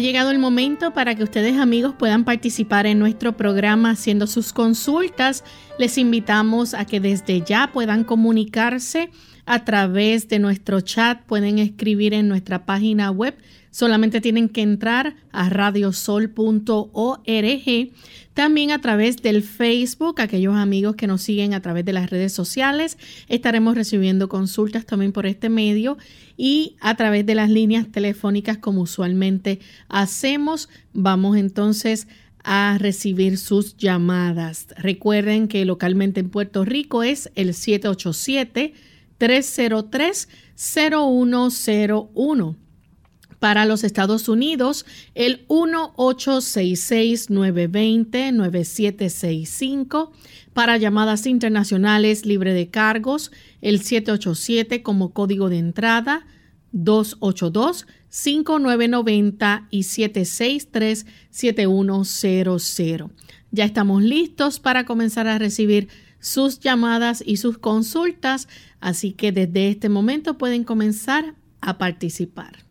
Llegado el momento para que ustedes amigos puedan participar en nuestro programa haciendo sus consultas. Les invitamos a que desde ya puedan comunicarse a través de nuestro chat, pueden escribir en nuestra página web. Solamente tienen que entrar a radiosol.org. También a través del Facebook, aquellos amigos que nos siguen a través de las redes sociales, estaremos recibiendo consultas también por este medio y a través de las líneas telefónicas como usualmente hacemos. Vamos entonces a recibir sus llamadas. Recuerden que localmente en Puerto Rico es el 787 303-0101. Para los Estados Unidos, el 1-866-920-9765. Para llamadas internacionales libre de cargos, el 787 como código de entrada, 282-5990 y 763-7100. Ya estamos listos para comenzar a recibir sus llamadas y sus consultas, así que desde este momento pueden comenzar a participar.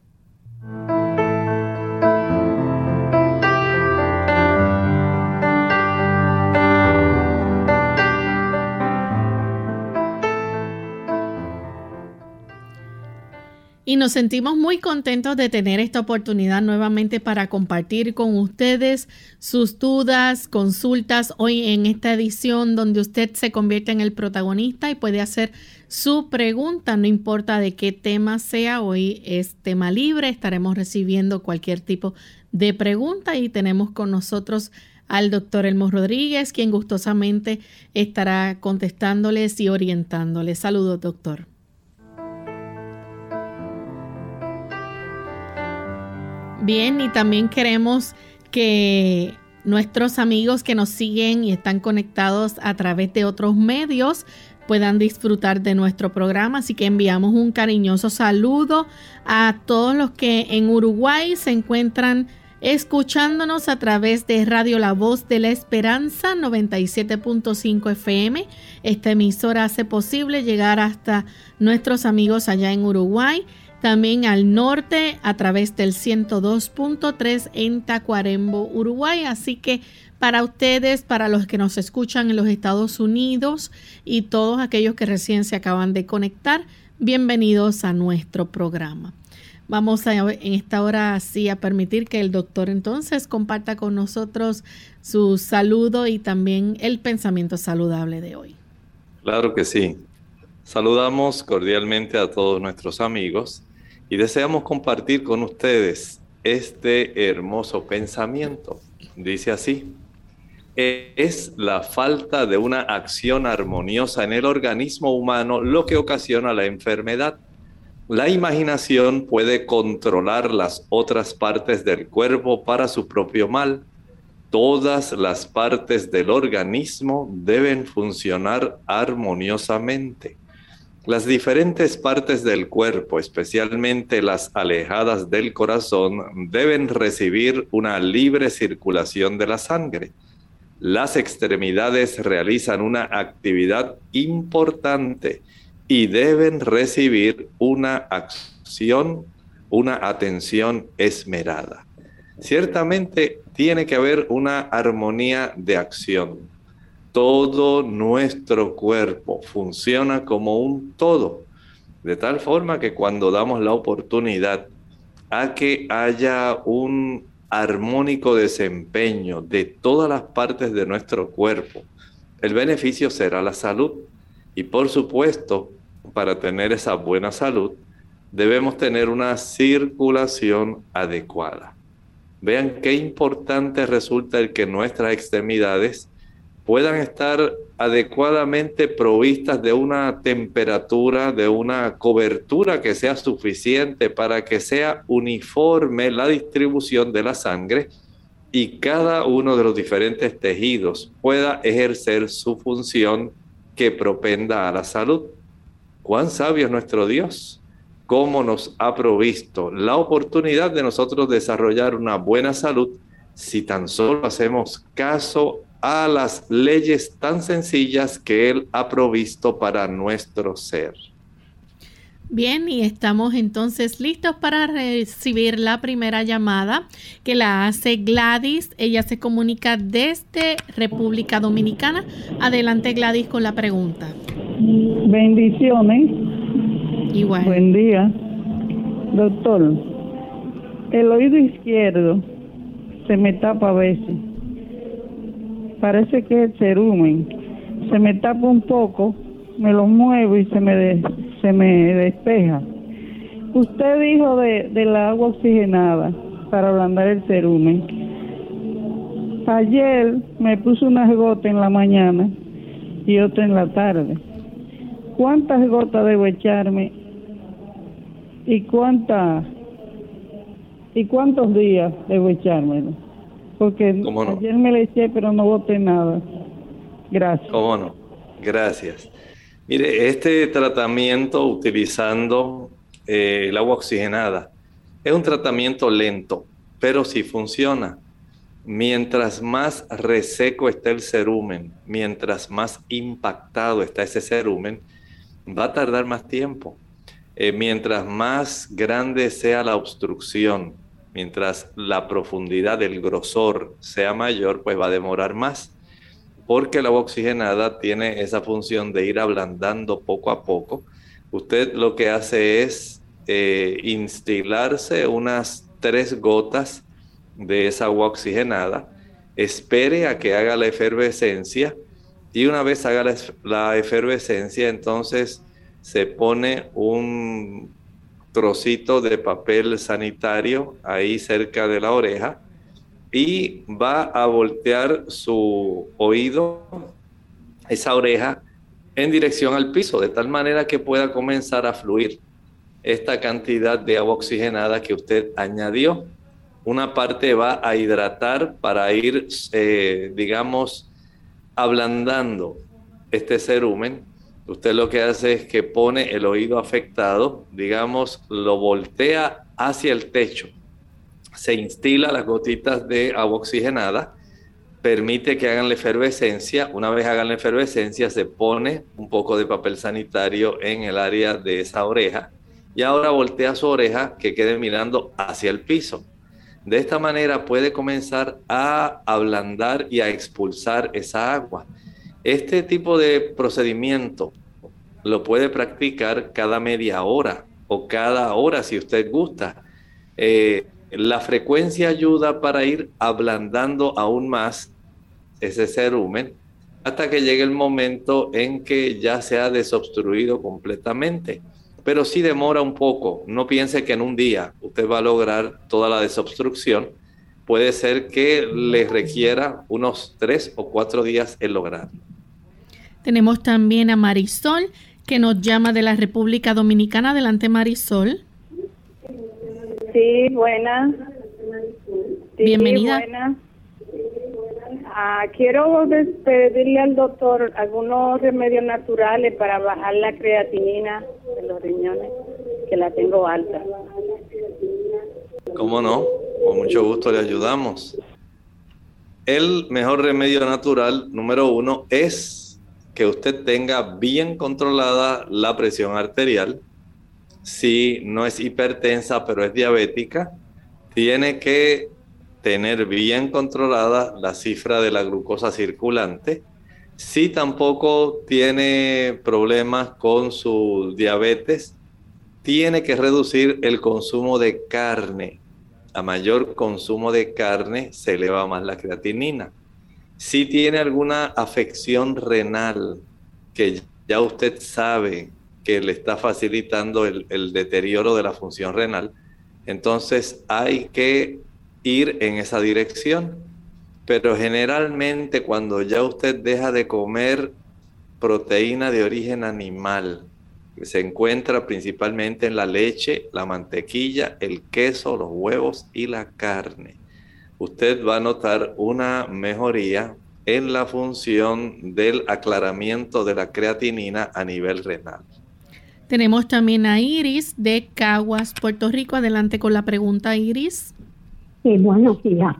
Y nos sentimos muy contentos de tener esta oportunidad nuevamente para compartir con ustedes sus dudas, consultas hoy en esta edición donde usted se convierte en el protagonista y puede hacer su pregunta, no importa de qué tema sea, hoy es tema libre, estaremos recibiendo cualquier tipo de pregunta y tenemos con nosotros al doctor Elmo Rodríguez, quien gustosamente estará contestándoles y orientándoles. Saludos, doctor. Bien, y también queremos que nuestros amigos que nos siguen y están conectados a través de otros medios puedan disfrutar de nuestro programa. Así que enviamos un cariñoso saludo a todos los que en Uruguay se encuentran escuchándonos a través de Radio La Voz de la Esperanza 97.5 FM. Esta emisora hace posible llegar hasta nuestros amigos allá en Uruguay también al norte a través del 102.3 en Tacuarembo, Uruguay. Así que para ustedes, para los que nos escuchan en los Estados Unidos y todos aquellos que recién se acaban de conectar, bienvenidos a nuestro programa. Vamos a, en esta hora así a permitir que el doctor entonces comparta con nosotros su saludo y también el pensamiento saludable de hoy. Claro que sí. Saludamos cordialmente a todos nuestros amigos y deseamos compartir con ustedes este hermoso pensamiento. Dice así, es la falta de una acción armoniosa en el organismo humano lo que ocasiona la enfermedad. La imaginación puede controlar las otras partes del cuerpo para su propio mal. Todas las partes del organismo deben funcionar armoniosamente. Las diferentes partes del cuerpo, especialmente las alejadas del corazón, deben recibir una libre circulación de la sangre. Las extremidades realizan una actividad importante y deben recibir una acción, una atención esmerada. Ciertamente tiene que haber una armonía de acción todo nuestro cuerpo funciona como un todo, de tal forma que cuando damos la oportunidad a que haya un armónico desempeño de todas las partes de nuestro cuerpo, el beneficio será la salud. Y por supuesto, para tener esa buena salud, debemos tener una circulación adecuada. Vean qué importante resulta el que nuestras extremidades puedan estar adecuadamente provistas de una temperatura, de una cobertura que sea suficiente para que sea uniforme la distribución de la sangre y cada uno de los diferentes tejidos pueda ejercer su función que propenda a la salud. Cuán sabio es nuestro Dios, cómo nos ha provisto la oportunidad de nosotros desarrollar una buena salud si tan solo hacemos caso a las leyes tan sencillas que Él ha provisto para nuestro ser. Bien, y estamos entonces listos para recibir la primera llamada que la hace Gladys. Ella se comunica desde República Dominicana. Adelante Gladys con la pregunta. Bendiciones. Igual. Buen día. Doctor, el oído izquierdo se me tapa a veces parece que es cerumen. Se me tapa un poco, me lo muevo y se me, se me despeja. Usted dijo de, del agua oxigenada para ablandar el cerumen. Ayer me puse unas gotas en la mañana y otra en la tarde. ¿Cuántas gotas debo echarme? ¿Y cuántas? ¿Y cuántos días debo echármelo? Porque ayer me le eché, pero no boté nada. Gracias. ¿Cómo no? Gracias. Mire, este tratamiento utilizando eh, el agua oxigenada es un tratamiento lento, pero sí funciona. Mientras más reseco está el cerumen, mientras más impactado está ese cerumen, va a tardar más tiempo. Eh, mientras más grande sea la obstrucción, mientras la profundidad del grosor sea mayor, pues va a demorar más, porque la agua oxigenada tiene esa función de ir ablandando poco a poco. Usted lo que hace es eh, instilarse unas tres gotas de esa agua oxigenada, espere a que haga la efervescencia y una vez haga la efervescencia, entonces se pone un trocito de papel sanitario ahí cerca de la oreja y va a voltear su oído, esa oreja, en dirección al piso, de tal manera que pueda comenzar a fluir esta cantidad de agua oxigenada que usted añadió. Una parte va a hidratar para ir, eh, digamos, ablandando este cerumen Usted lo que hace es que pone el oído afectado, digamos, lo voltea hacia el techo, se instila las gotitas de agua oxigenada, permite que hagan la efervescencia, una vez hagan la efervescencia se pone un poco de papel sanitario en el área de esa oreja y ahora voltea su oreja que quede mirando hacia el piso. De esta manera puede comenzar a ablandar y a expulsar esa agua. Este tipo de procedimiento lo puede practicar cada media hora o cada hora si usted gusta. Eh, la frecuencia ayuda para ir ablandando aún más ese cerumen hasta que llegue el momento en que ya se ha desobstruido completamente. Pero si demora un poco. No piense que en un día usted va a lograr toda la desobstrucción. Puede ser que le requiera unos tres o cuatro días el lograr. Tenemos también a Marisol que nos llama de la República Dominicana. Adelante, Marisol. Sí, buena. Bienvenida. Ah, quiero pedirle al doctor algunos remedios naturales para bajar la creatinina de los riñones, que la tengo alta. ¿Cómo no? Con mucho gusto le ayudamos. El mejor remedio natural, número uno, es que usted tenga bien controlada la presión arterial. Si no es hipertensa, pero es diabética, tiene que tener bien controlada la cifra de la glucosa circulante. Si tampoco tiene problemas con su diabetes, tiene que reducir el consumo de carne. A mayor consumo de carne se eleva más la creatinina. Si tiene alguna afección renal que ya usted sabe que le está facilitando el, deterioro de la función renal, entonces hay que ir en esa dirección. pero generalmente cuando ya usted deja de comer proteína de origen animal, que se encuentra principalmente en la leche, la mantequilla, el queso, los huevos y la carne, usted va a notar una mejoría en la función del aclaramiento de la creatinina a nivel renal. Tenemos también a Iris de Caguas, Puerto Rico. Adelante con la pregunta, Iris. Sí, buenos días.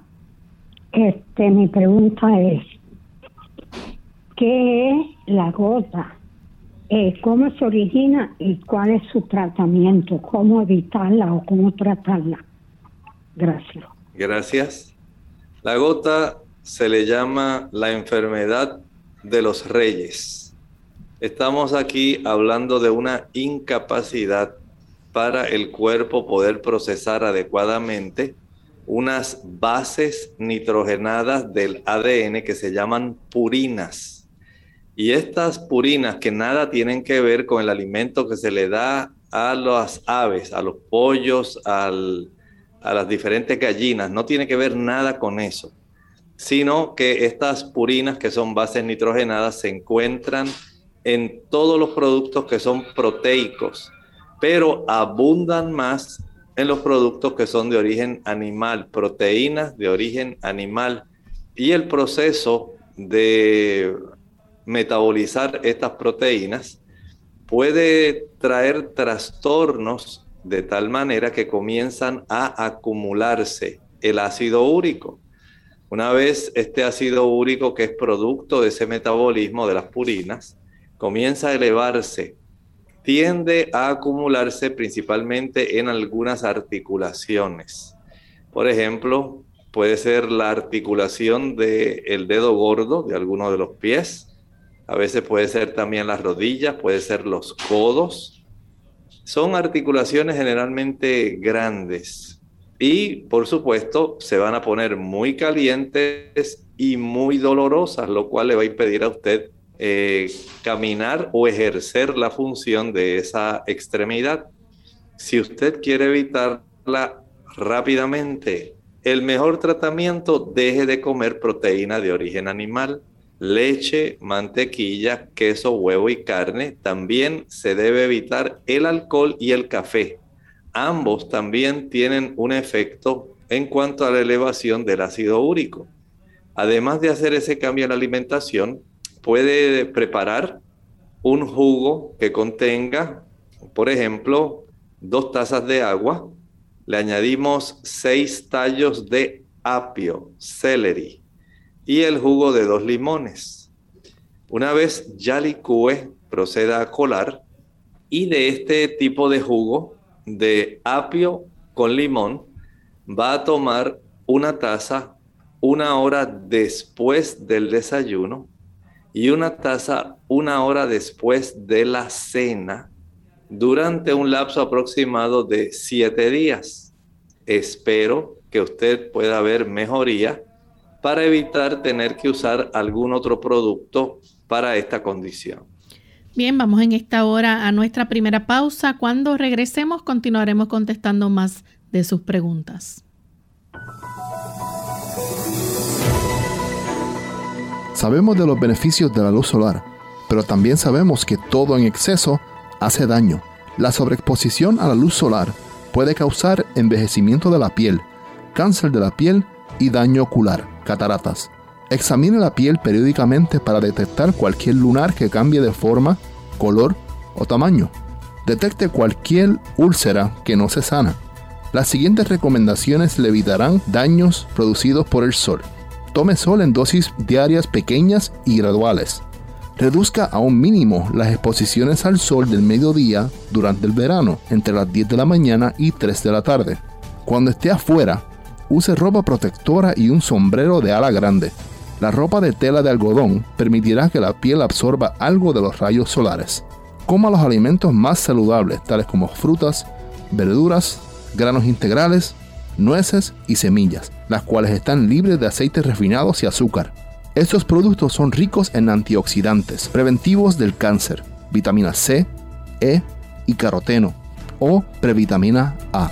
Este, mi pregunta es, ¿qué es la gota? Eh, ¿Cómo se origina y cuál es su tratamiento? ¿Cómo evitarla o cómo tratarla? Gracias. Gracias. La gota se le llama la enfermedad de los reyes. Estamos aquí hablando de una incapacidad para el cuerpo poder procesar adecuadamente unas bases nitrogenadas del ADN que se llaman purinas. Y estas purinas que nada tienen que ver con el alimento que se le da a las aves, a los pollos, a las diferentes gallinas, no tiene que ver nada con eso sino que estas purinas, que son bases nitrogenadas, se encuentran en todos los productos que son proteicos, pero abundan más en los productos que son de origen animal, proteínas de origen animal. Y el proceso de metabolizar estas proteínas puede traer trastornos de tal manera que comienzan a acumularse el ácido úrico. Una vez este ácido úrico, que es producto de ese metabolismo de las purinas, comienza a elevarse, tiende a acumularse principalmente en algunas articulaciones. Por ejemplo, puede ser la articulación del dedo gordo de alguno de los pies, a veces puede ser también las rodillas, puede ser los codos. Son articulaciones generalmente grandes, y por supuesto se van a poner muy calientes y muy dolorosas, lo cual le va a impedir a usted eh, caminar o ejercer la función de esa extremidad. Si usted quiere evitarla rápidamente, el mejor tratamiento, deje de comer proteína de origen animal, leche, mantequilla, queso, huevo y carne. También se debe evitar el alcohol y el café ambos también tienen un efecto en cuanto a la elevación del ácido úrico. Además de hacer ese cambio en la alimentación, puede preparar un jugo que contenga, por ejemplo, dos tazas de agua, le añadimos seis tallos de apio, celery y el jugo de dos limones. Una vez ya licúe, proceda a colar y de este tipo de jugo de apio con limón, va a tomar una taza una hora después del desayuno y una taza una hora después de la cena durante un lapso aproximado de siete días. Espero que usted pueda ver mejoría para evitar tener que usar algún otro producto para esta condición. Bien, vamos en esta hora a nuestra primera pausa. Cuando regresemos continuaremos contestando más de sus preguntas. Sabemos de los beneficios de la luz solar, pero también sabemos que todo en exceso hace daño. La sobreexposición a la luz solar puede causar envejecimiento de la piel, cáncer de la piel y daño ocular, cataratas. Examine la piel periódicamente para detectar cualquier lunar que cambie de forma, color o tamaño. Detecte cualquier úlcera que no se sana. Las siguientes recomendaciones le evitarán daños producidos por el sol. Tome sol en dosis diarias pequeñas y graduales. Reduzca a un mínimo las exposiciones al sol del mediodía durante el verano, entre las 10 de la mañana y 3 de la tarde. Cuando esté afuera, use ropa protectora y un sombrero de ala grande. La ropa de tela de algodón permitirá que la piel absorba algo de los rayos solares. Coma los alimentos más saludables, tales como frutas, verduras, granos integrales, nueces y semillas, las cuales están libres de aceites refinados y azúcar. Estos productos son ricos en antioxidantes, preventivos del cáncer, vitamina C, E y caroteno o previtamina A.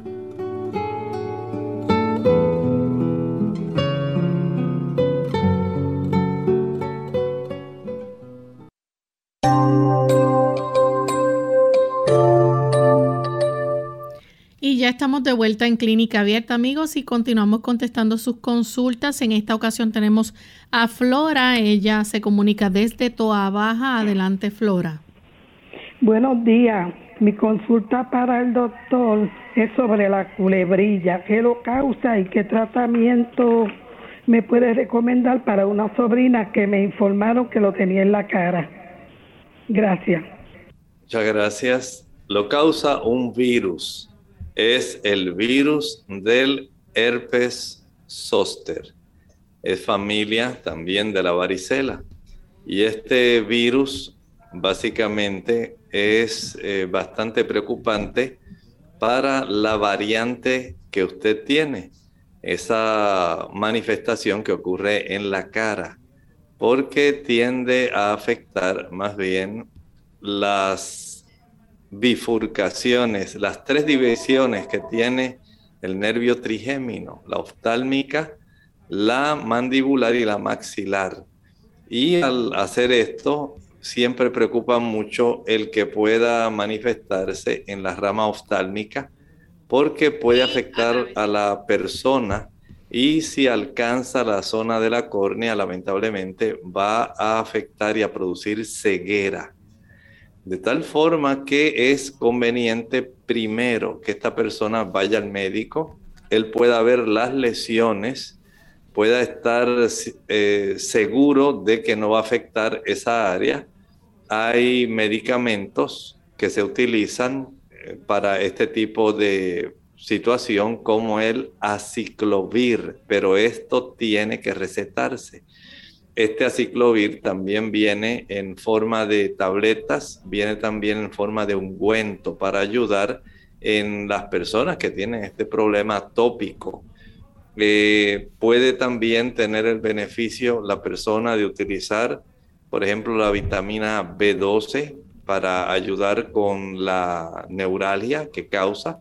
Ya estamos de vuelta en Clínica Abierta, amigos, y continuamos contestando sus consultas. En esta ocasión tenemos a Flora. Ella se comunica desde Toa Baja. Adelante, Flora. Buenos días. Mi consulta para el doctor es sobre la culebrilla. ¿Qué lo causa y qué tratamiento me puede recomendar para una sobrina que me informaron que lo tenía en la cara? Gracias. Muchas gracias. Lo causa un virus. Es el virus del herpes zóster. Es familia también de la varicela. Y este virus básicamente es eh, bastante preocupante para la variante que usted tiene, esa manifestación que ocurre en la cara, porque tiende a afectar más bien las bifurcaciones, las tres divisiones que tiene el nervio trigémino, la oftálmica, la mandibular y la maxilar. Y al hacer esto, siempre preocupa mucho el que pueda manifestarse en la rama oftálmica porque puede afectar a la persona y si alcanza la zona de la córnea, lamentablemente va a afectar y a producir ceguera. De tal forma que es conveniente primero que esta persona vaya al médico, él pueda ver las lesiones, pueda estar eh, seguro de que no va a afectar esa área hay medicamentos que se utilizan eh, para este tipo de situación como el aciclovir, pero esto tiene que recetarse. Este aciclovir también viene en forma de tabletas, viene también en forma de ungüento para ayudar en las personas que tienen este problema tópico. Eh, puede también tener el beneficio la persona de utilizar por ejemplo, la vitamina B12 para ayudar con la neuralgia que causa,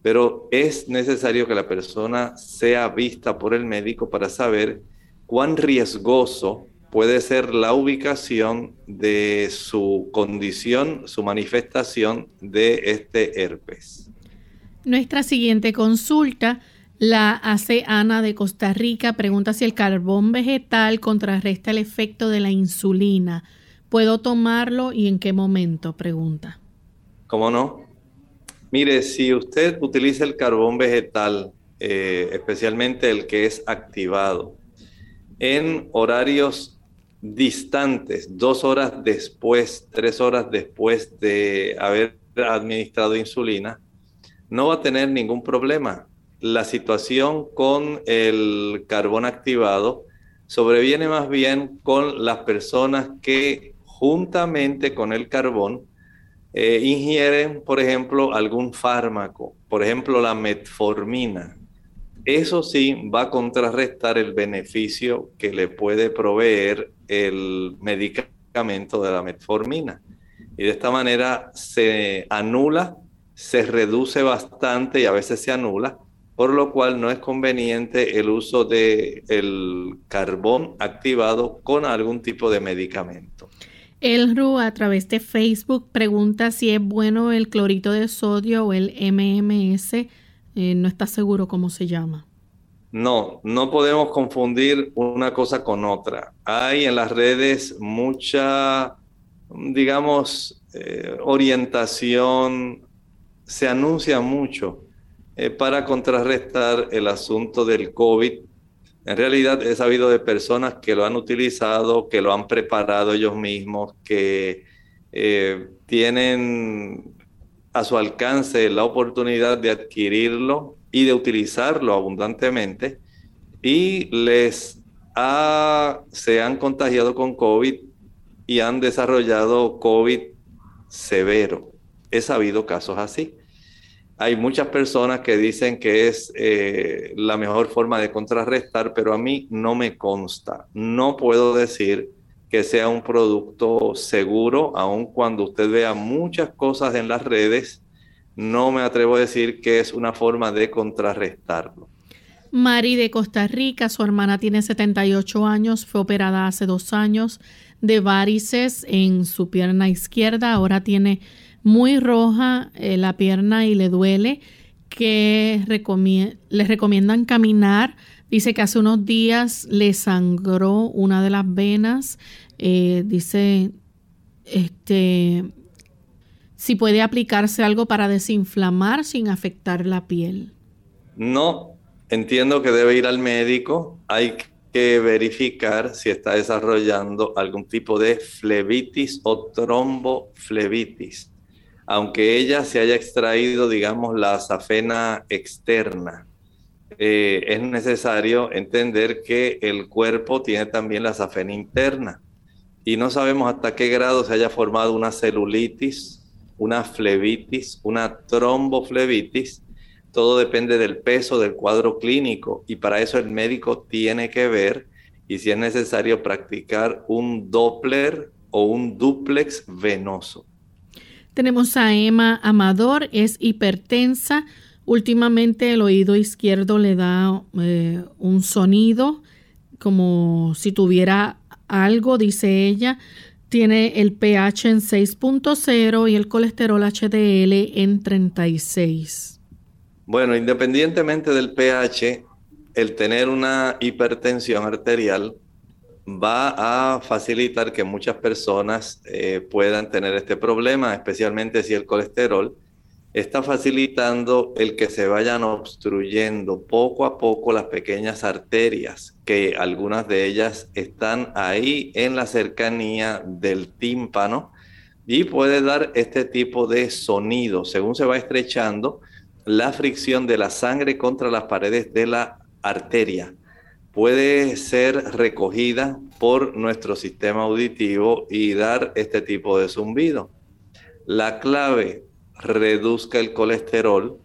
pero es necesario que la persona sea vista por el médico para saber cuán riesgoso puede ser la ubicación de su condición, su manifestación de este herpes. Nuestra siguiente consulta la hace Ana de Costa Rica. Pregunta si el carbón vegetal contrarresta el efecto de la insulina. ¿Puedo tomarlo y en qué momento? Pregunta. ¿Cómo no? Mire, si usted utiliza el carbón vegetal, eh, especialmente el que es activado, en horarios distantes, dos horas después, tres horas después de haber administrado insulina, no va a tener ningún problema la situación con el carbón activado sobreviene más bien con las personas que juntamente con el carbón eh, ingieren, por ejemplo, algún fármaco, por ejemplo, la metformina. Eso sí va a contrarrestar el beneficio que le puede proveer el medicamento de la metformina. Y de esta manera se anula, se reduce bastante y a veces se anula por lo cual no es conveniente el uso de el carbón activado con algún tipo de medicamento. Elru a través de Facebook pregunta si es bueno el clorito de sodio o el MMS. Eh, no está seguro cómo se llama. No, no podemos confundir una cosa con otra. Hay en las redes mucha, digamos, eh, orientación, se anuncia mucho eh, para contrarrestar el asunto del COVID. En realidad he sabido de personas que lo han utilizado, que lo han preparado ellos mismos, que tienen a su alcance la oportunidad de adquirirlo y de utilizarlo abundantemente y les ha, se han contagiado con COVID y han desarrollado COVID severo. He sabido casos así. Hay muchas personas que dicen que es eh, la mejor forma de contrarrestar, pero a mí no me consta. No puedo decir que sea un producto seguro, aun cuando usted vea muchas cosas en las redes no me atrevo a decir que es una forma de contrarrestarlo. Mari de Costa Rica, su hermana tiene 78 años, fue operada hace dos años de varices en su pierna izquierda, ahora tiene muy roja eh, la pierna y le duele, que le recomiendan caminar. Dice que hace unos días le sangró una de las venas. Eh, dice, este, si puede aplicarse algo para desinflamar sin afectar la piel. No, entiendo que debe ir al médico. Hay que verificar si está desarrollando algún tipo de flebitis o tromboflebitis. Aunque ella se haya extraído, digamos, la safena externa, eh, es necesario entender que el cuerpo tiene también la safena interna. Y no sabemos hasta qué grado se haya formado una celulitis una flebitis, una tromboflebitis. Todo depende del peso del cuadro clínico y para eso el médico tiene que ver y si es necesario practicar un Doppler o un duplex venoso. Tenemos a Emma Amador, es hipertensa. Últimamente el oído izquierdo le da eh, un sonido como si tuviera algo, dice ella tiene el pH en 6.0 y el colesterol HDL en 36. Bueno, independientemente del pH, el tener una hipertensión arterial va a facilitar que muchas personas eh, puedan tener este problema, especialmente si el colesterol está facilitando el que se vayan obstruyendo poco a poco las pequeñas arterias, que algunas de ellas están ahí en la cercanía del tímpano y puede dar este tipo de sonido. Según se va estrechando, la fricción de la sangre contra las paredes de la arteria puede ser recogida por nuestro sistema auditivo y dar este tipo de zumbido. La clave reduzca el colesterol,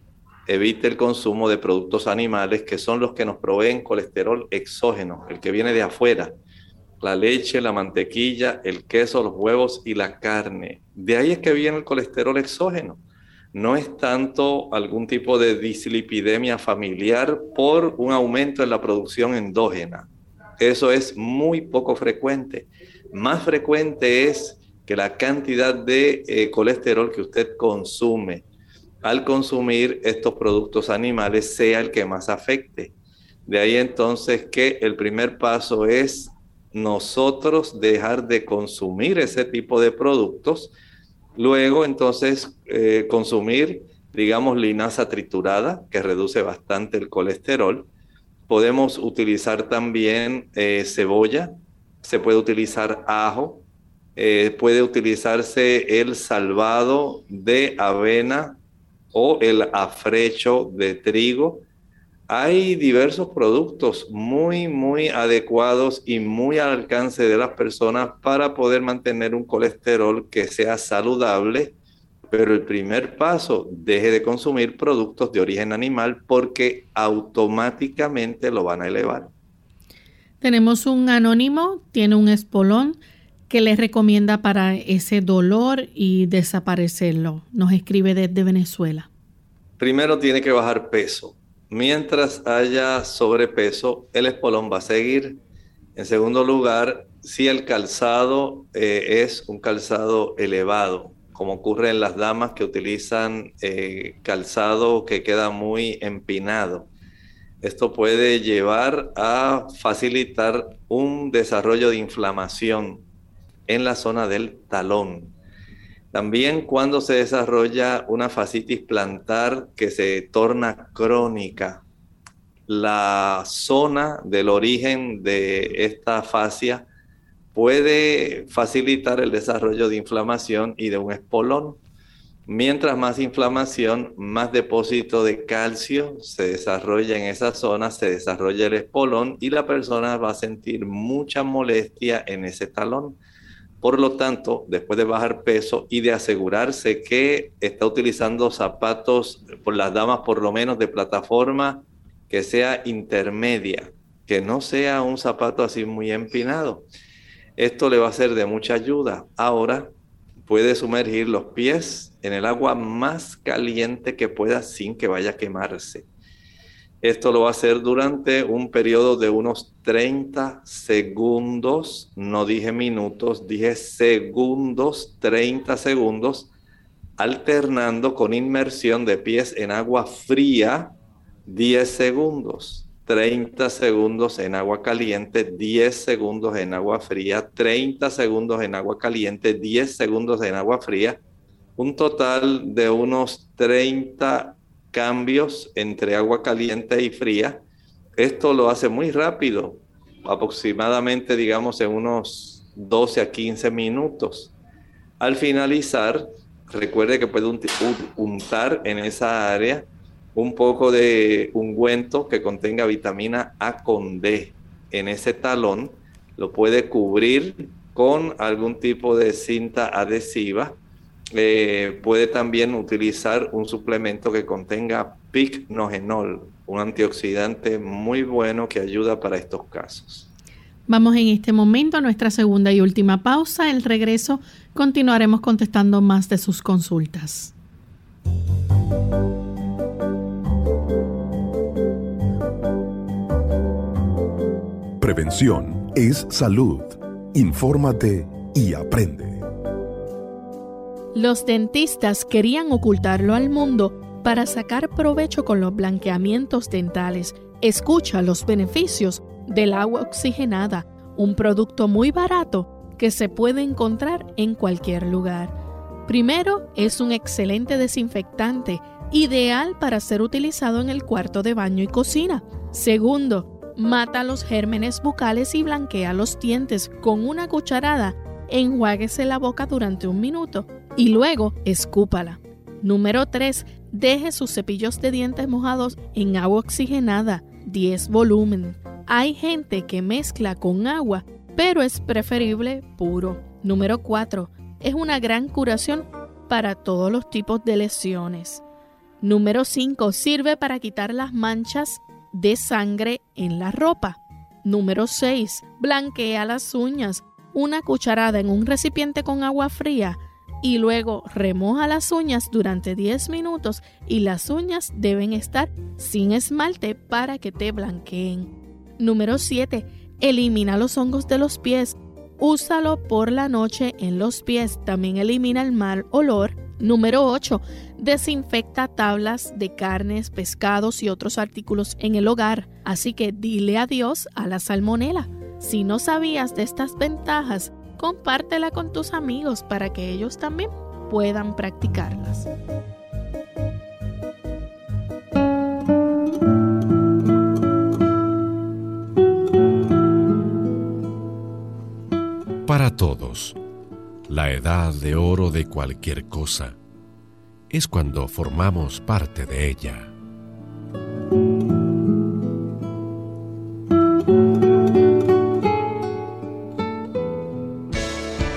evite el consumo de productos animales que son los que nos proveen colesterol exógeno, el que viene de afuera, la leche, la mantequilla, el queso, los huevos y la carne. De ahí es que viene el colesterol exógeno. No es tanto algún tipo de dislipidemia familiar por un aumento en la producción endógena. Eso es muy poco frecuente. Más frecuente es que la cantidad de eh, colesterol que usted consume al consumir estos productos animales sea el que más afecte. De ahí entonces que el primer paso es nosotros dejar de consumir ese tipo de productos. Luego entonces eh, consumir, digamos, linaza triturada, que reduce bastante el colesterol. Podemos utilizar también eh, cebolla, se puede utilizar ajo, eh, puede utilizarse el salvado de avena o el afrecho de trigo. Hay diversos productos muy, muy adecuados y muy al alcance de las personas para poder mantener un colesterol que sea saludable. Pero el primer paso, deje de consumir productos de origen animal porque automáticamente lo van a elevar. Tenemos un anónimo, tiene un espolón ¿Qué le recomienda para ese dolor y desaparecerlo? Nos escribe desde Venezuela. Primero tiene que bajar peso. Mientras haya sobrepeso, el espolón va a seguir. En segundo lugar, si el calzado eh, es un calzado elevado, como ocurre en las damas que utilizan eh, calzado que queda muy empinado, Esto puede llevar a facilitar un desarrollo de inflamación en la zona del talón. También cuando se desarrolla una fascitis plantar que se torna crónica, la zona del origen de esta fascia puede facilitar el desarrollo de inflamación y de un espolón. Mientras más inflamación, más depósito de calcio se desarrolla en esa zona, se desarrolla el espolón y la persona va a sentir mucha molestia en ese talón. Por lo tanto, después de bajar peso y de asegurarse que está utilizando zapatos por las damas por lo menos de plataforma que sea intermedia, que no sea un zapato así muy empinado. Esto le va a ser de mucha ayuda. Ahora puede sumergir los pies en el agua más caliente que pueda sin que vaya a quemarse. Esto lo va a hacer durante un periodo de unos 30 segundos, no dije minutos, dije segundos, 30 segundos, alternando con inmersión de pies en agua fría 10 segundos. 30 segundos en agua caliente, 10 segundos en agua fría, 30 segundos en agua caliente, 10 segundos en agua fría, un total de unos 30 cambios entre agua caliente y fría. Esto lo hace muy rápido, aproximadamente digamos en unos 12 a 15 minutos. Al finalizar, recuerde que puede untar en esa área un poco de ungüento que contenga vitamina A con D en ese talón, lo puede cubrir con algún tipo de cinta adhesiva. Eh, puede también utilizar un suplemento que contenga picnogenol, un antioxidante muy bueno que ayuda para estos casos. Vamos en este momento a nuestra segunda y última pausa. El regreso continuaremos contestando más de sus consultas. Prevención es salud. Infórmate y aprende. Los dentistas querían ocultarlo al mundo para sacar provecho con los blanqueamientos dentales. Escucha los beneficios del agua oxigenada, un producto muy barato que se puede encontrar en cualquier lugar. Primero, es un excelente desinfectante, ideal para ser utilizado en el cuarto de baño y cocina. Segundo, Mata los gérmenes bucales y blanquea los dientes con una cucharada. Enjuáguese la boca durante un minuto y luego escúpala. Número 3. Deje sus cepillos de dientes mojados en agua oxigenada, 10 volumen. Hay gente que mezcla con agua, pero es preferible puro. Número 4. Es una gran curación para todos los tipos de lesiones. Número 5. Sirve para quitar las manchas de sangre en la ropa. Número 6. Blanquea las uñas. Una cucharada en un recipiente con agua fría y luego remoja las uñas durante 10 minutos y las uñas deben estar sin esmalte para que te blanqueen. Número 7. Elimina los hongos de los pies. Úsalo por la noche en los pies. También elimina el mal olor Número 8. Desinfecta tablas de carnes, pescados y otros artículos en el hogar. Así que dile adiós a la salmonela. Si no sabías de estas ventajas, compártela con tus amigos para que ellos también puedan practicarlas. Para todos la edad de oro de cualquier cosa es cuando formamos parte de ella.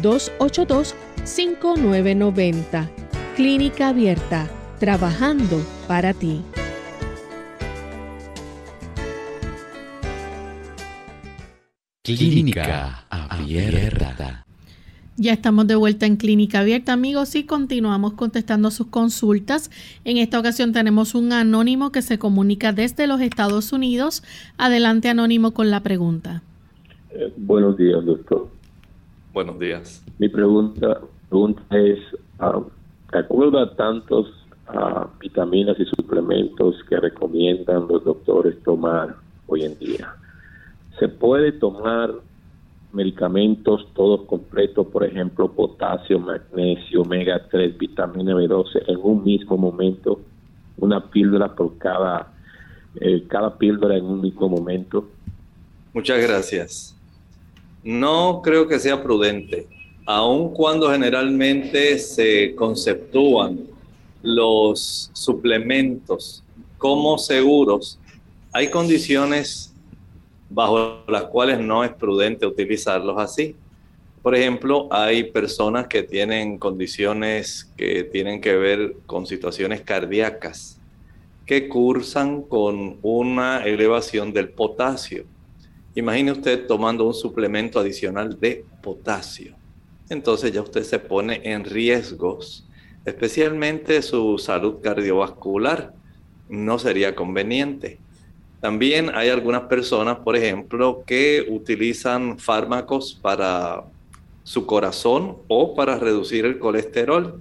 282-5990. Clínica Abierta, trabajando para ti. Clínica Abierta. Ya estamos de vuelta en Clínica Abierta, amigos, y continuamos contestando sus consultas. En esta ocasión tenemos un anónimo que se comunica desde los Estados Unidos. Adelante, anónimo, con la pregunta. Eh, buenos días, doctor. Buenos días. Mi pregunta, pregunta es, uh, ¿de acuerdo a tantos ah, vitaminas y suplementos que recomiendan los doctores tomar hoy en día, se puede tomar medicamentos todos completos, por ejemplo, potasio, magnesio, omega 3, vitamina B12 en un mismo momento, una píldora por cada, eh, cada píldora en un mismo momento. Muchas gracias. No creo que sea prudente, aun cuando generalmente se conceptúan los suplementos como seguros, hay condiciones bajo las cuales no es prudente utilizarlos así. Por ejemplo, hay personas que tienen condiciones que tienen que ver con situaciones cardíacas que cursan con una elevación del potasio. Imagine usted tomando un suplemento adicional de potasio. Entonces ya usted se pone en riesgos, especialmente su salud cardiovascular. No sería conveniente. También hay algunas personas, por ejemplo, que utilizan fármacos para su corazón o para reducir el colesterol.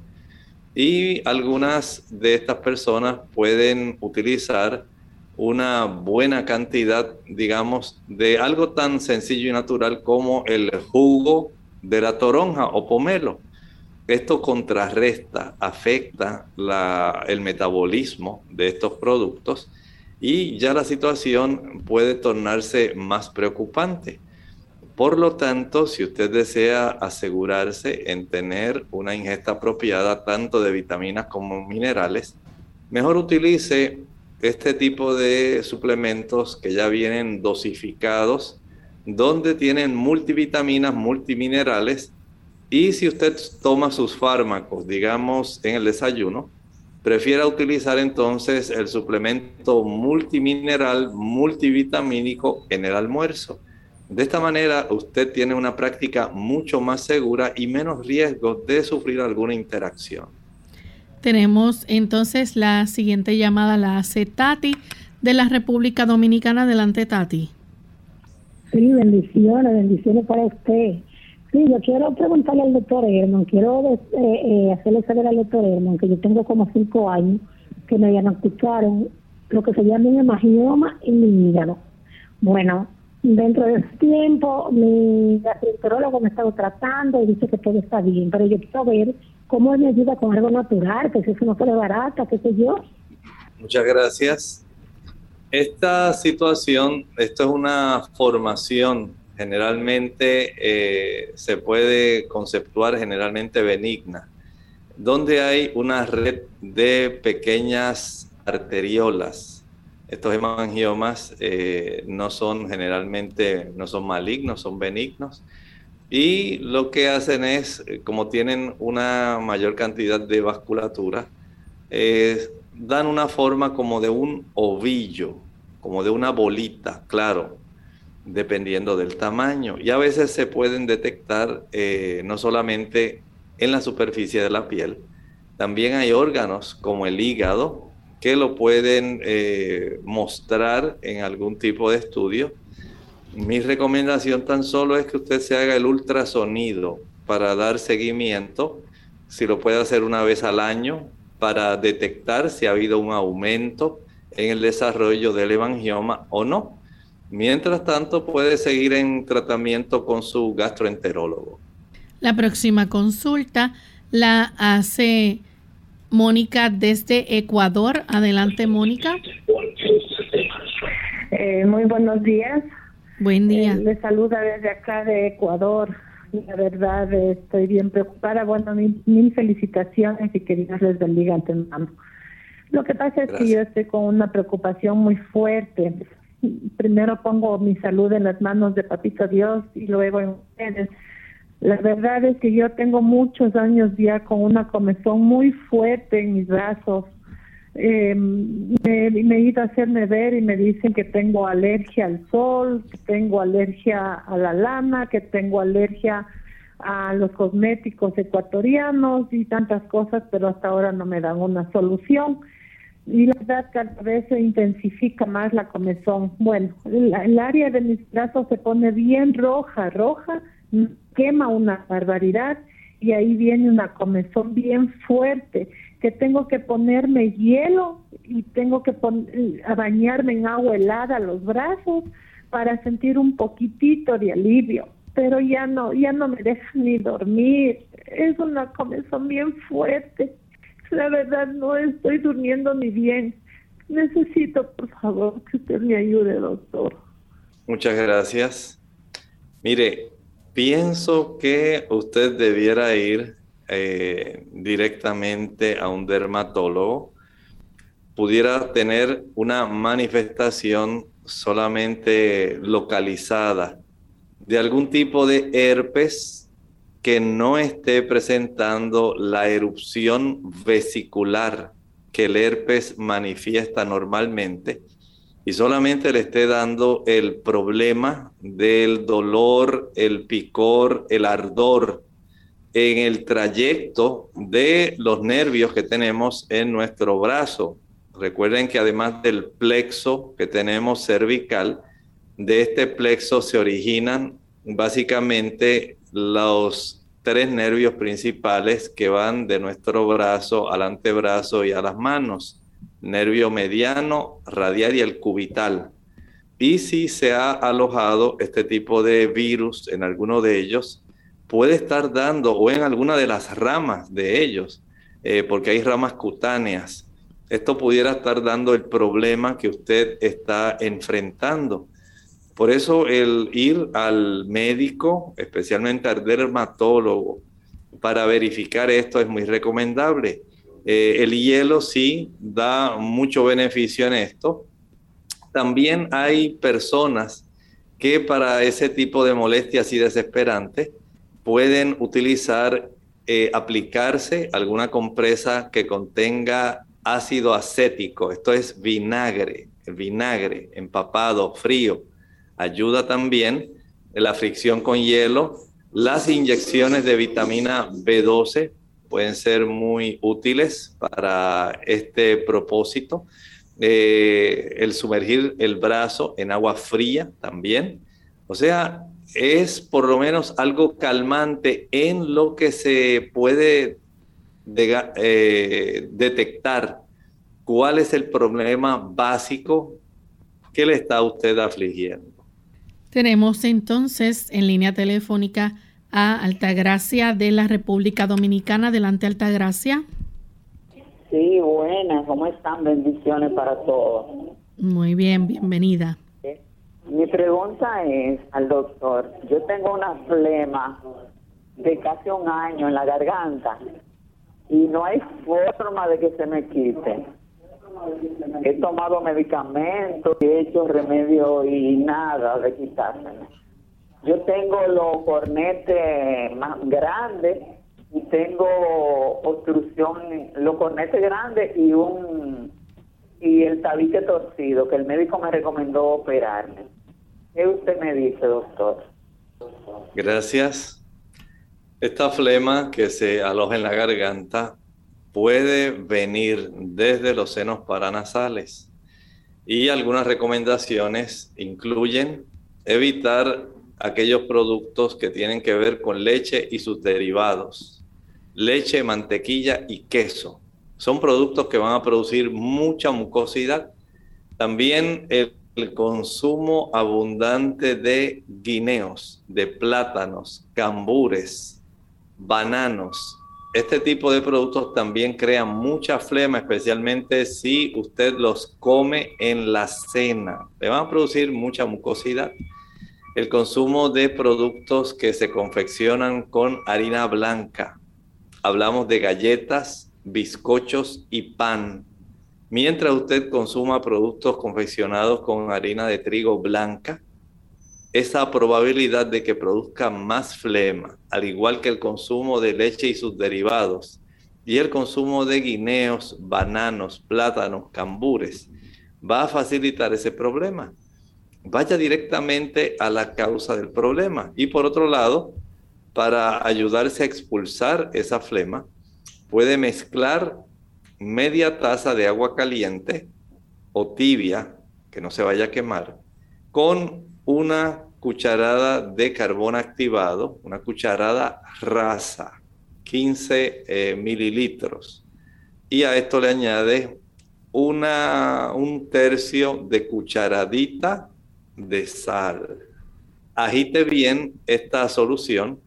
Y algunas de estas personas pueden utilizar una buena cantidad, digamos, de algo tan sencillo y natural como el jugo de la toronja o pomelo. Esto contrarresta, afecta el metabolismo de estos productos y ya la situación puede tornarse más preocupante. Por lo tanto, si usted desea asegurarse en tener una ingesta apropiada tanto de vitaminas como minerales, mejor utilice este tipo de suplementos que ya vienen dosificados, donde tienen multivitaminas, multiminerales, y si usted toma sus fármacos, digamos, en el desayuno, prefiera utilizar entonces el suplemento multimineral, multivitamínico en el almuerzo. De esta manera usted tiene una práctica mucho más segura y menos riesgo de sufrir alguna interacción. Tenemos entonces la siguiente llamada, la hace Tati de la República Dominicana. Adelante, Tati. Sí, bendiciones, bendiciones para usted. Sí, yo quiero preguntarle al doctor Herman, quiero eh, eh, hacerle saber al doctor Herman que yo tengo como cinco años que me diagnosticaron lo que se llama un hemangioma en mi hígado. Bueno, dentro de ese tiempo mi gastroenterólogo me ha estado tratando y dice que todo está bien, pero yo quiero ver cómo me ayuda con algo natural, que eso no sale barata, qué sé yo. Muchas gracias. Esta situación, esto es una formación generalmente eh, se puede conceptuar generalmente benigna, donde hay una red de pequeñas arteriolas. Estos hemangiomas eh, no son generalmente, no son malignos, son benignos. Y lo que hacen es, como tienen una mayor cantidad de vasculatura, dan una forma como de un ovillo, como de una bolita, claro, dependiendo del tamaño. Y a veces se pueden detectar eh, no solamente en la superficie de la piel, también hay órganos como el hígado que lo pueden eh, mostrar en algún tipo de estudio. Mi recomendación tan solo es que usted se haga el ultrasonido para dar seguimiento, si lo puede hacer una vez al año, para detectar si ha habido un aumento en el desarrollo del hemangioma o no. Mientras tanto, puede seguir en tratamiento con su gastroenterólogo. La próxima consulta la hace Mónica desde Ecuador. Adelante, Mónica. Eh, muy buenos días. Buen día. Eh, le saluda desde acá de Ecuador. La verdad, estoy bien preocupada. Bueno, mil, felicitaciones y que Dios les bendiga antemano. Lo que pasa es que yo estoy con una preocupación muy fuerte primero pongo mi salud en las manos de Papito Dios y luego en ustedes. La verdad es que yo tengo muchos años ya con una comezón muy fuerte en mis brazos. Eh, me, me he ido a hacerme ver y me dicen que tengo alergia al sol, que tengo alergia a la lana, que tengo alergia a los cosméticos ecuatorianos y tantas cosas, pero hasta ahora no me dan una solución. Y la verdad cada vez se intensifica más la comezón. Bueno, el área de mis brazos se pone bien roja, roja, quema una barbaridad y ahí viene una comezón bien fuerte que tengo que ponerme hielo y tengo que a bañarme en agua helada los brazos para sentir un poquitito de alivio, pero ya no, ya no me deja ni dormir. Es una comezón bien fuerte. La verdad no estoy durmiendo ni bien. Necesito, por favor, que usted me ayude, doctor. Muchas gracias. Mire, pienso que usted debiera ir eh, directamente a un dermatólogo, pudiera tener una manifestación solamente localizada de algún tipo de herpes que no esté presentando la erupción vesicular que el herpes manifiesta normalmente y solamente le esté dando el problema del dolor, el picor, el ardor en el trayecto de los nervios que tenemos en nuestro brazo. Recuerden que además del plexo que tenemos cervical, de este plexo se originan básicamente los tres nervios principales que van de nuestro brazo al antebrazo y a las manos. Nervio mediano, radial y el cubital. Y si se ha alojado este tipo de virus en alguno de ellos, puede estar dando o en alguna de las ramas de ellos, eh, porque hay ramas cutáneas. Esto pudiera estar dando el problema que usted está enfrentando. Por eso el ir al médico, especialmente al dermatólogo, para verificar esto es muy recomendable. Eh, el hielo sí da mucho beneficio en esto. También hay personas que para ese tipo de molestias y desesperantes pueden utilizar, eh, aplicarse alguna compresa que contenga ácido acético, esto es vinagre, vinagre empapado, frío. Ayuda también la fricción con hielo. Las inyecciones de vitamina B12 pueden ser muy útiles para este propósito. Eh, el sumergir el brazo en agua fría también. O sea, es por lo menos algo calmante en lo que se puede eh, detectar cuál es el problema básico que le está usted afligiendo. Tenemos entonces en línea telefónica a Altagracia de la República Dominicana. Adelante, Altagracia. Sí, buenas, ¿cómo están? Bendiciones para todos. Muy bien, bienvenida. Mi pregunta es al doctor, yo tengo una flema de casi un año en la garganta y no hay forma de que se me quite. He tomado medicamentos, he hecho remedio y nada de quitárseme. Yo tengo los cornetes más grandes y tengo obstrucción, los cornetes grandes y un y el tabique torcido que el médico me recomendó operarme. ¿Qué usted me dice, doctor? Gracias. Esta flema que se aloja en la garganta puede venir desde los senos paranasales y algunas recomendaciones incluyen evitar aquellos productos que tienen que ver con leche y sus derivados, leche, mantequilla y queso. Son productos que van a producir mucha mucosidad. También el el consumo abundante de guineos, de plátanos, cambures, bananos. Este tipo de productos también crean mucha flema, especialmente si usted los come en la cena. Le van a producir mucha mucosidad. El consumo de productos que se confeccionan con harina blanca. Hablamos de galletas, bizcochos y pan Mientras usted consuma productos confeccionados con harina de trigo blanca, esa probabilidad de que produzca más flema, al igual que el consumo de leche y sus derivados, y el consumo de guineos, bananos, plátanos, cambures va a facilitar ese problema. Vaya directamente a la causa del problema. Y por otro lado, para ayudarse a expulsar esa flema, puede mezclar media taza de agua caliente o tibia, que no se vaya a quemar, con una cucharada de carbón activado, una cucharada rasa, 15 eh, mililitros. Y a esto le añade una, un tercio de cucharadita de sal. Agite bien esta solución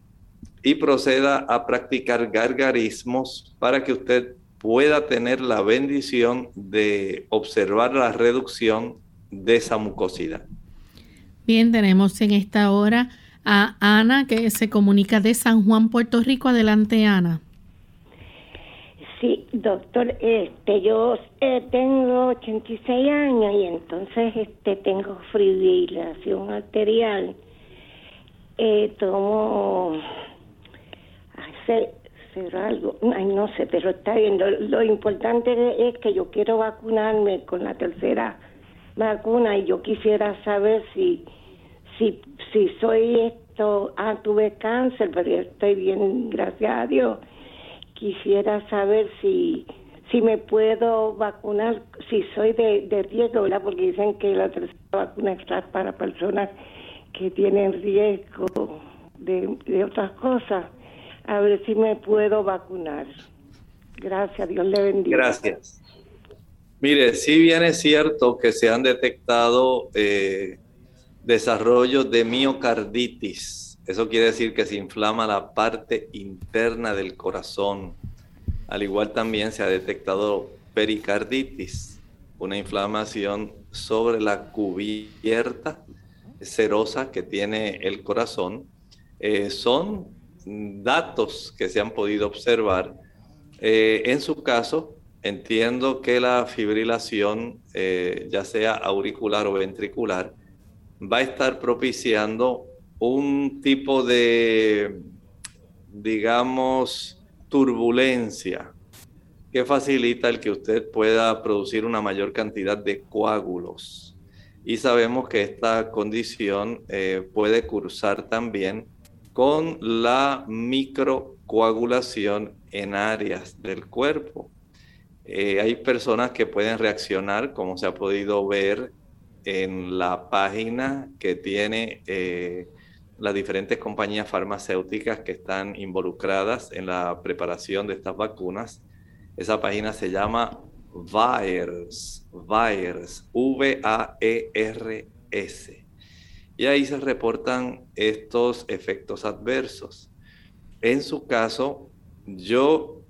y proceda a practicar gargarismos para que usted pueda tener la bendición de observar la reducción de esa mucosidad. Bien, tenemos en esta hora a Ana que se comunica de San Juan, Puerto Rico. Adelante, Ana. Sí, doctor, este, yo eh, tengo 86 años y entonces este tengo fibrilación arterial. Eh, tomo hacer, algo, ay no sé, pero está bien. Lo, importante es que yo quiero vacunarme con la tercera vacuna y yo quisiera saber si si si soy esto, ah tuve cáncer, pero estoy bien, gracias a Dios quisiera saber si si me puedo vacunar, si soy de, de riesgo, ¿verdad? Porque dicen que la tercera vacuna está para personas que tienen riesgo de, de otras cosas. A ver si me puedo vacunar. Gracias, Dios le bendiga. Gracias. Mire, si bien es cierto que se han detectado eh, desarrollos de miocarditis eso quiere decir que se inflama la parte interna del corazón. Al igual también se ha detectado pericarditis, una inflamación sobre la cubierta serosa que tiene el corazón. Eh, son datos que se han podido observar. Eh, en su caso, entiendo que la fibrilación, eh, ya sea auricular o ventricular, va a estar propiciando un tipo de, digamos, turbulencia que facilita el que usted pueda producir una mayor cantidad de coágulos. Y sabemos que esta condición eh, puede cursar también con la microcoagulación en áreas del cuerpo. Eh, hay personas que pueden reaccionar, como se ha podido ver en la página que tiene eh, las diferentes compañías farmacéuticas que están involucradas en la preparación de estas vacunas. Esa página se llama VAERS, VAERS, V-A-E-R-S. Y ahí se reportan estos efectos adversos. En su caso, yo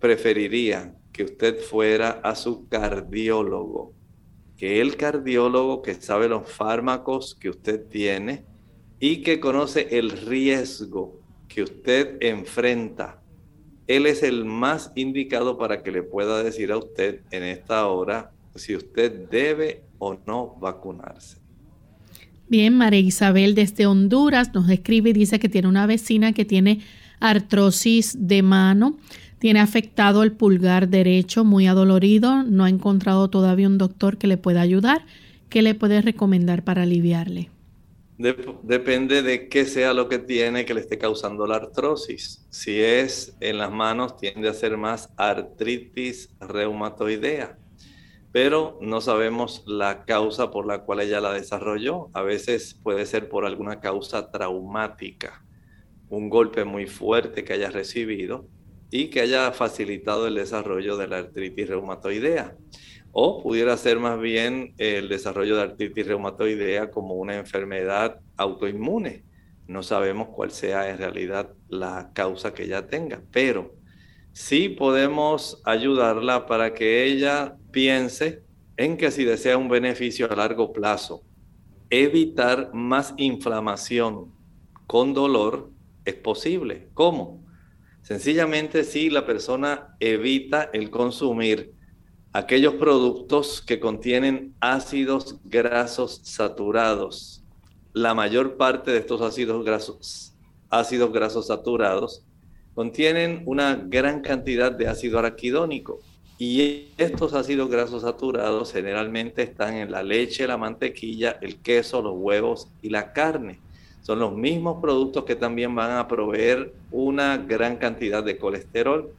preferiría que usted fuera a su cardiólogo, que el cardiólogo que sabe los fármacos que usted tiene, y que conoce el riesgo que usted enfrenta. Él es el más indicado para que le pueda decir a usted en esta hora si usted debe o no vacunarse. Bien, María Isabel desde Honduras nos escribe y dice que tiene una vecina que tiene artrosis de mano, tiene afectado el pulgar derecho, muy adolorido, no ha encontrado todavía un doctor que le pueda ayudar. ¿Qué le puede recomendar para aliviarle? depende de qué sea lo que tiene que le esté causando la artrosis. Si es en las manos, tiende a ser más artritis reumatoidea, pero no sabemos la causa por la cual ella la desarrolló. A veces puede ser por alguna causa traumática, un golpe muy fuerte que haya recibido y que haya facilitado el desarrollo de la artritis reumatoidea o pudiera ser más bien el desarrollo de artritis reumatoidea como una enfermedad autoinmune. No sabemos cuál sea en realidad la causa que ella tenga, pero sí podemos ayudarla para que ella piense en que si desea un beneficio a largo plazo, evitar más inflamación con dolor es posible. ¿Cómo? Sencillamente si la persona evita el consumir aquellos productos que contienen ácidos grasos saturados. La mayor parte de estos ácidos grasos, ácidos grasos saturados contienen una gran cantidad de ácido araquidónico. Y estos ácidos grasos saturados generalmente están en la leche, la mantequilla, el queso, los huevos y la carne. Son los mismos productos que también van a proveer una gran cantidad de colesterol.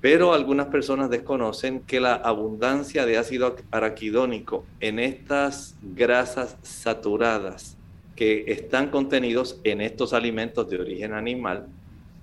Pero algunas personas desconocen que la abundancia de ácido araquidónico en estas grasas saturadas que están contenidos en estos alimentos de origen animal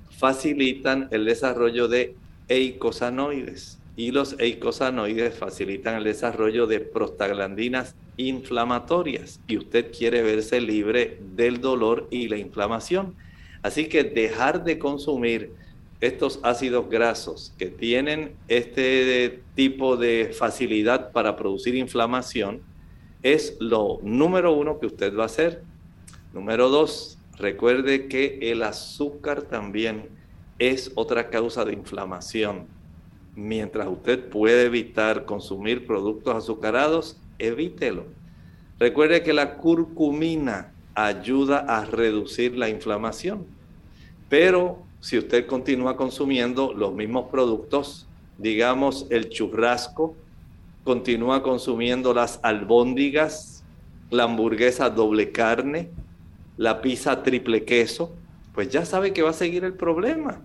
facilitan el desarrollo de eicosanoides y los eicosanoides facilitan el desarrollo de prostaglandinas inflamatorias y usted quiere verse libre del dolor y la inflamación. Así que dejar de consumir estos ácidos grasos que tienen este tipo de facilidad para producir inflamación es lo número uno que usted va a hacer. Número dos, recuerde que el azúcar también es otra causa de inflamación. Mientras usted puede evitar consumir productos azucarados, evítelo. Recuerde que la curcumina ayuda a reducir la inflamación, pero si usted continúa consumiendo los mismos productos, digamos el churrasco, continúa consumiendo las albóndigas, la hamburguesa doble carne, la pizza triple queso, pues ya sabe que va a seguir el problema,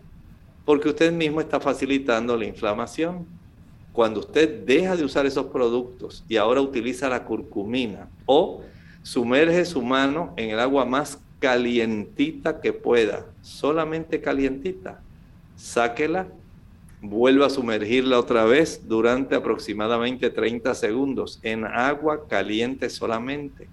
porque usted mismo está facilitando la inflamación. Cuando usted deja de usar esos productos y ahora utiliza la curcumina o sumerge su mano en el agua más calientita que pueda, solamente calientita, sáquela, vuelva a sumergirla otra vez durante aproximadamente 30 segundos en agua caliente solamente.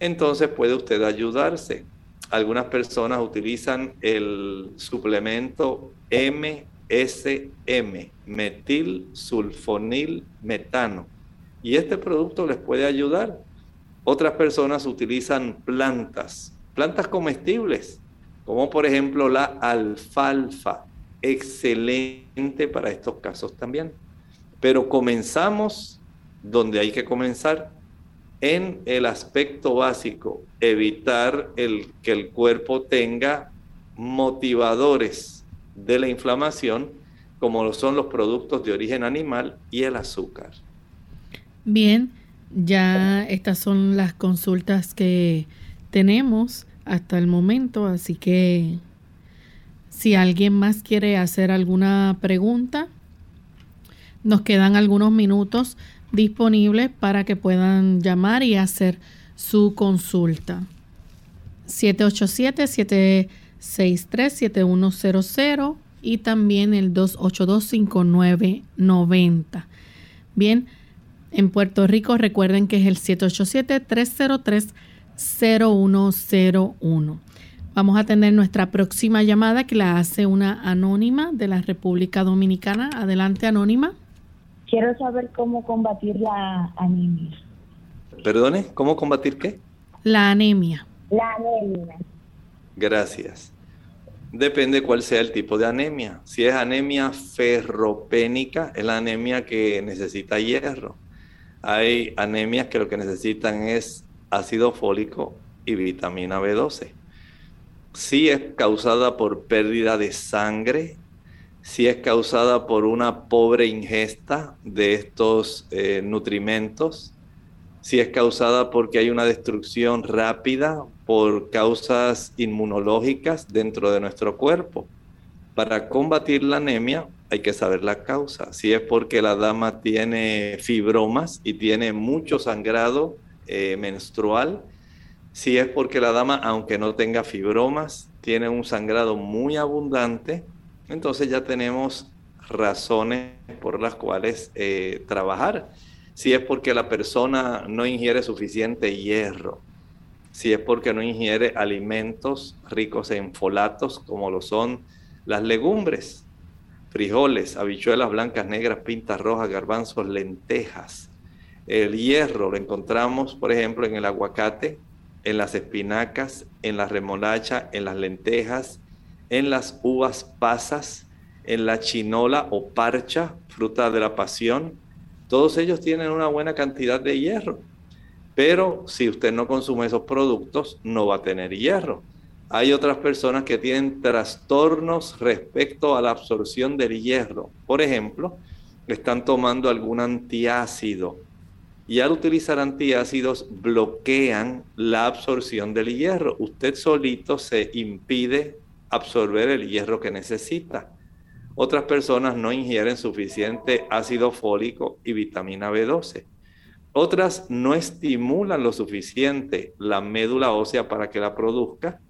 Entonces puede usted ayudarse. Algunas personas utilizan el suplemento MSM, metil sulfonil metano, y este producto les puede ayudar. Otras personas utilizan plantas plantas comestibles, como por ejemplo la alfalfa, excelente para estos casos también. Pero comenzamos donde hay que comenzar, en el aspecto básico, evitar el, que el cuerpo tenga motivadores de la inflamación, como lo son los productos de origen animal y el azúcar. Bien, ya estas son las consultas que tenemos hasta el momento, así que si alguien más quiere hacer alguna pregunta, nos quedan algunos minutos disponibles para que puedan llamar y hacer su consulta. 787-763-7100 y también el 282-5990. Bien, en Puerto Rico recuerden que es el 787 303 0101. Vamos a tener nuestra próxima llamada que la hace una anónima de la República Dominicana. Adelante, anónima. Quiero saber cómo combatir la anemia. Perdone, ¿cómo combatir qué? La anemia. La anemia. Gracias. Depende cuál sea el tipo de anemia. Si es anemia ferropénica, es la anemia que necesita hierro. Hay anemias que lo que necesitan es ácido fólico y vitamina B12. Si es causada por pérdida de sangre, si es causada por una pobre ingesta de estos eh, nutrimentos, si es causada porque hay una destrucción rápida por causas inmunológicas dentro de nuestro cuerpo. Para combatir la anemia hay que saber la causa. Si es porque la dama tiene fibromas y tiene mucho sangrado eh, menstrual, si es porque la dama, aunque no tenga fibromas, tiene un sangrado muy abundante, entonces ya tenemos razones por las cuales eh, trabajar. Si es porque la persona no ingiere suficiente hierro, si es porque no ingiere alimentos ricos en folatos, como lo son las legumbres, frijoles, habichuelas blancas, negras, pintas rojas, garbanzos, lentejas, el hierro lo encontramos, por ejemplo, en el aguacate, en las espinacas, en la remolacha, en las lentejas, en las uvas pasas, en la chinola o parcha, fruta de la pasión. Todos ellos tienen una buena cantidad de hierro. Pero si usted no consume esos productos, no va a tener hierro. hay otras personas que tienen trastornos respecto a la absorción del hierro. Por ejemplo, están tomando algún antiácido y al utilizar antiácidos bloquean la absorción del hierro. Usted solito se impide absorber el hierro que necesita. Otras personas no ingieren suficiente ácido fólico y vitamina B12. Otras no estimulan lo suficiente la médula ósea para que la produzca.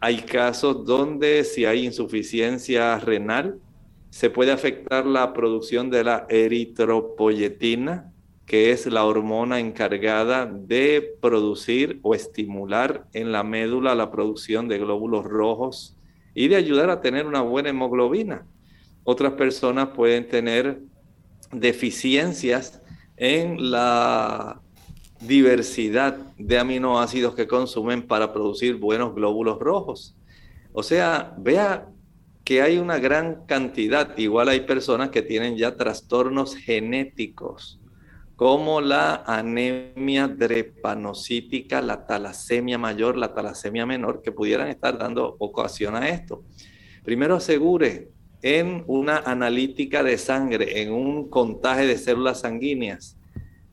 Hay casos donde si hay insuficiencia renal, se puede afectar la producción de la eritropoyetina, que es la hormona encargada de producir o estimular en la médula la producción de glóbulos rojos y de ayudar a tener una buena hemoglobina. Otras personas pueden tener deficiencias en la diversidad de aminoácidos que consumen para producir buenos glóbulos rojos. O sea, vea que hay una gran cantidad, igual hay personas que tienen ya trastornos genéticos, como la anemia drepanocítica, la talasemia mayor, la talasemia menor, que pudieran estar dando ocasión a esto. Primero asegure en una analítica de sangre, en un contaje de células sanguíneas,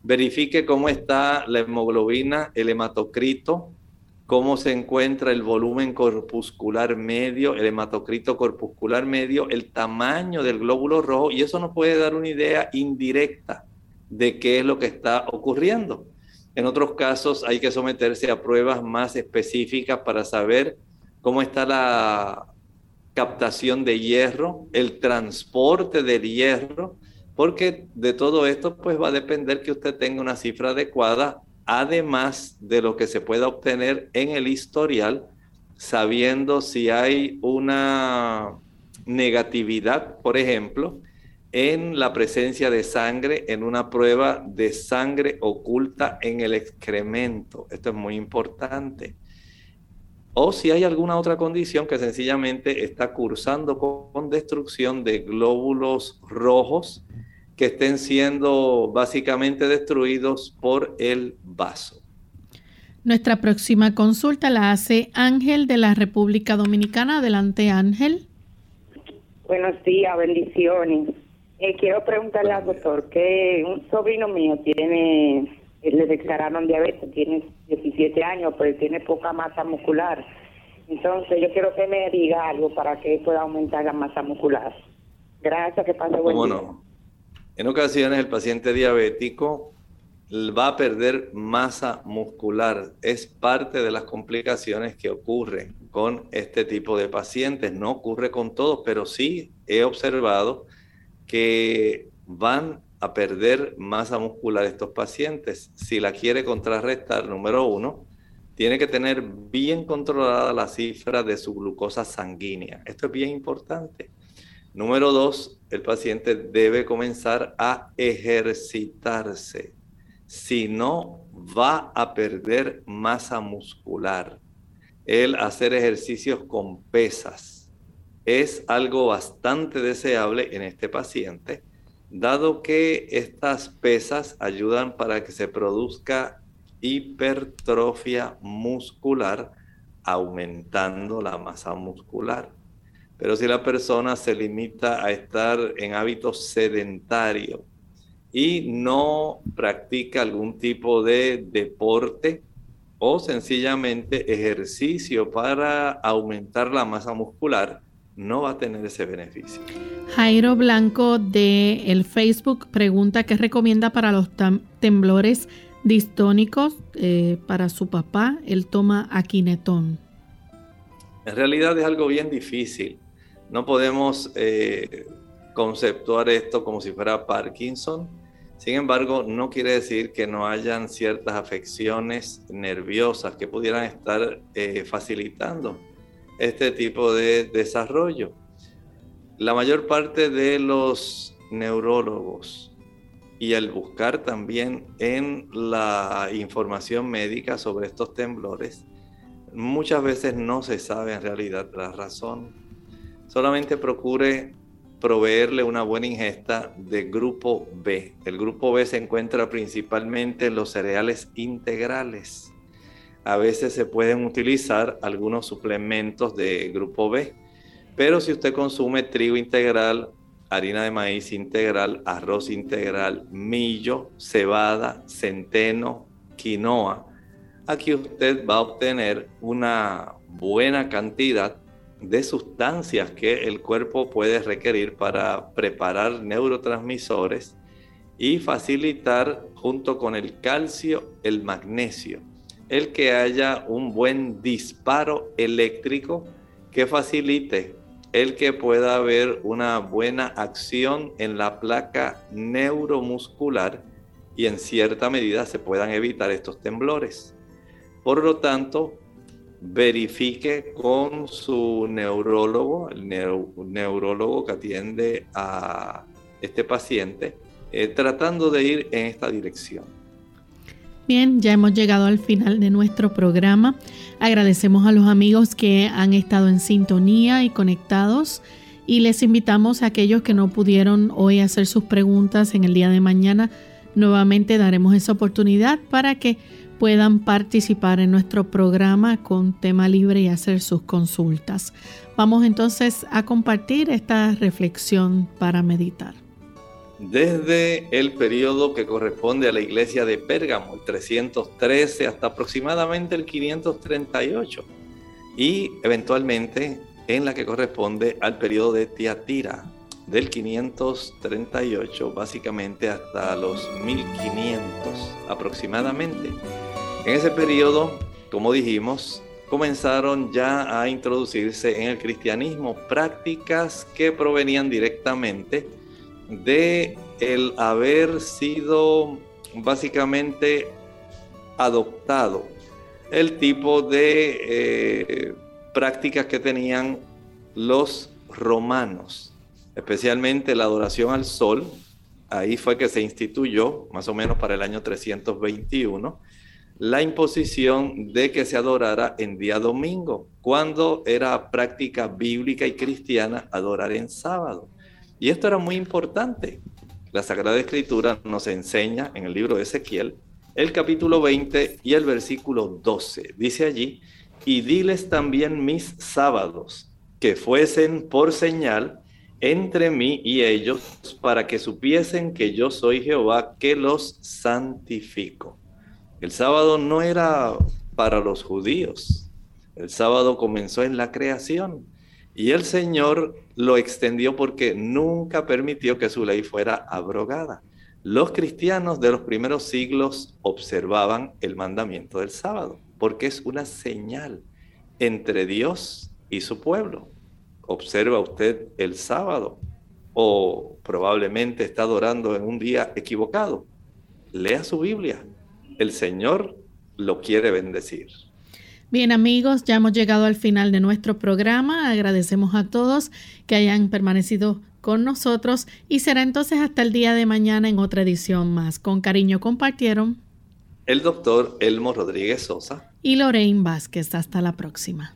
verifique cómo está la hemoglobina, el hematocrito, cómo se encuentra el volumen corpuscular medio, el hematocrito corpuscular medio, el tamaño del glóbulo rojo, y eso nos puede dar una idea indirecta de qué es lo que está ocurriendo. En otros casos hay que someterse a pruebas más específicas para saber cómo está la captación de hierro, el transporte del hierro, porque de todo esto pues va a depender que usted tenga una cifra adecuada además de lo que se pueda obtener en el historial, sabiendo si hay una negatividad, por ejemplo, en la presencia de sangre en una prueba de sangre oculta en el excremento. Esto es muy importante. O si hay alguna otra condición que sencillamente está cursando con destrucción de glóbulos rojos que estén siendo básicamente destruidos por el vaso. Nuestra próxima consulta la hace Ángel de la República Dominicana. Adelante, Ángel. Buenos días, bendiciones. Eh, quiero preguntarle al doctor que un sobrino mío tiene, eh, le declararon diabetes, tiene 17 años, pero tiene poca masa muscular. Entonces, yo quiero que me diga algo para que pueda aumentar la masa muscular. Gracias, que pase buen día. En ocasiones el paciente diabético va a perder masa muscular. Es parte de las complicaciones que ocurren con este tipo de pacientes. No ocurre con todos, pero sí he observado que van a perder masa muscular estos pacientes. Si la quiere contrarrestar, número uno, tiene que tener bien controlada la cifra de su glucosa sanguínea. Esto es bien importante. Número dos, el paciente debe comenzar a ejercitarse. Si no, va a perder masa muscular. El hacer ejercicios con pesas es algo bastante deseable en este paciente, dado que estas pesas ayudan para que se produzca hipertrofia muscular, aumentando la masa muscular. Pero si la persona se limita a estar en hábitos sedentarios y no practica algún tipo de deporte o sencillamente ejercicio para aumentar la masa muscular, no va a tener ese beneficio. Jairo Blanco de el Facebook pregunta qué recomienda para los temblores distónicos eh, para su papá. Él toma aquinetón. En realidad es algo bien difícil no podemos eh, conceptuar esto como si fuera Parkinson. Sin embargo, no quiere decir que no hayan ciertas afecciones nerviosas que pudieran estar eh, facilitando este tipo de desarrollo. La mayor parte de los neurólogos y al buscar también en la información médica sobre estos temblores, muchas veces no se sabe en realidad la razón solamente procure proveerle una buena ingesta de grupo B. El grupo B se encuentra principalmente en los cereales integrales. A veces se pueden utilizar algunos suplementos de grupo B. Pero si usted consume trigo integral, harina de maíz integral, arroz integral, millo, cebada, centeno, quinoa, aquí usted va a obtener una buena cantidad de sustancias que el cuerpo puede requerir para preparar neurotransmisores y facilitar junto con el calcio el magnesio, el que haya un buen disparo eléctrico que facilite el que pueda haber una buena acción en la placa neuromuscular y en cierta medida se puedan evitar estos temblores. Por lo tanto, verifique con su neurólogo, el neurólogo que atiende a este paciente, eh, tratando de ir en esta dirección. Bien, ya hemos llegado al final de nuestro programa. Agradecemos a los amigos que han estado en sintonía y conectados y les invitamos a aquellos que no pudieron hoy hacer sus preguntas en el día de mañana. Nuevamente daremos esa oportunidad para que puedan participar en nuestro programa con tema libre y hacer sus consultas. Vamos entonces a compartir esta reflexión para meditar. Desde el periodo que corresponde a la iglesia de Pérgamo, el 313 hasta aproximadamente el 538, y eventualmente en la que corresponde al periodo de Tiatira, del 538 básicamente hasta los 1500 aproximadamente. En ese periodo, como dijimos, comenzaron ya a introducirse en el cristianismo prácticas que provenían directamente de el haber sido básicamente adoptado el tipo de eh, prácticas que tenían los romanos, especialmente la adoración al sol. Ahí fue que se instituyó, más o menos para el año 321, la imposición de que se adorara en día domingo, cuando era práctica bíblica y cristiana adorar en sábado. Y esto era muy importante. La Sagrada Escritura nos enseña en el libro de Ezequiel, el capítulo 20 y el versículo 12. Dice allí, y diles también mis sábados, que fuesen por señal entre mí y ellos, para que supiesen que yo soy Jehová, que los santifico. El sábado no era para los judíos. El sábado comenzó en la creación y el Señor lo extendió porque nunca permitió que su ley fuera abrogada. Los cristianos de los primeros siglos observaban el mandamiento del sábado porque es una señal entre Dios y su pueblo. Observa usted el sábado o probablemente está adorando en un día equivocado. Lea su Biblia, el Señor lo quiere bendecir. Bien amigos, ya hemos llegado al final de nuestro programa. Agradecemos a todos que hayan permanecido con nosotros y será entonces hasta el día de mañana en otra edición más. Con cariño compartieron el doctor Elmo Rodríguez Sosa y Lorraine Vázquez. Hasta la próxima.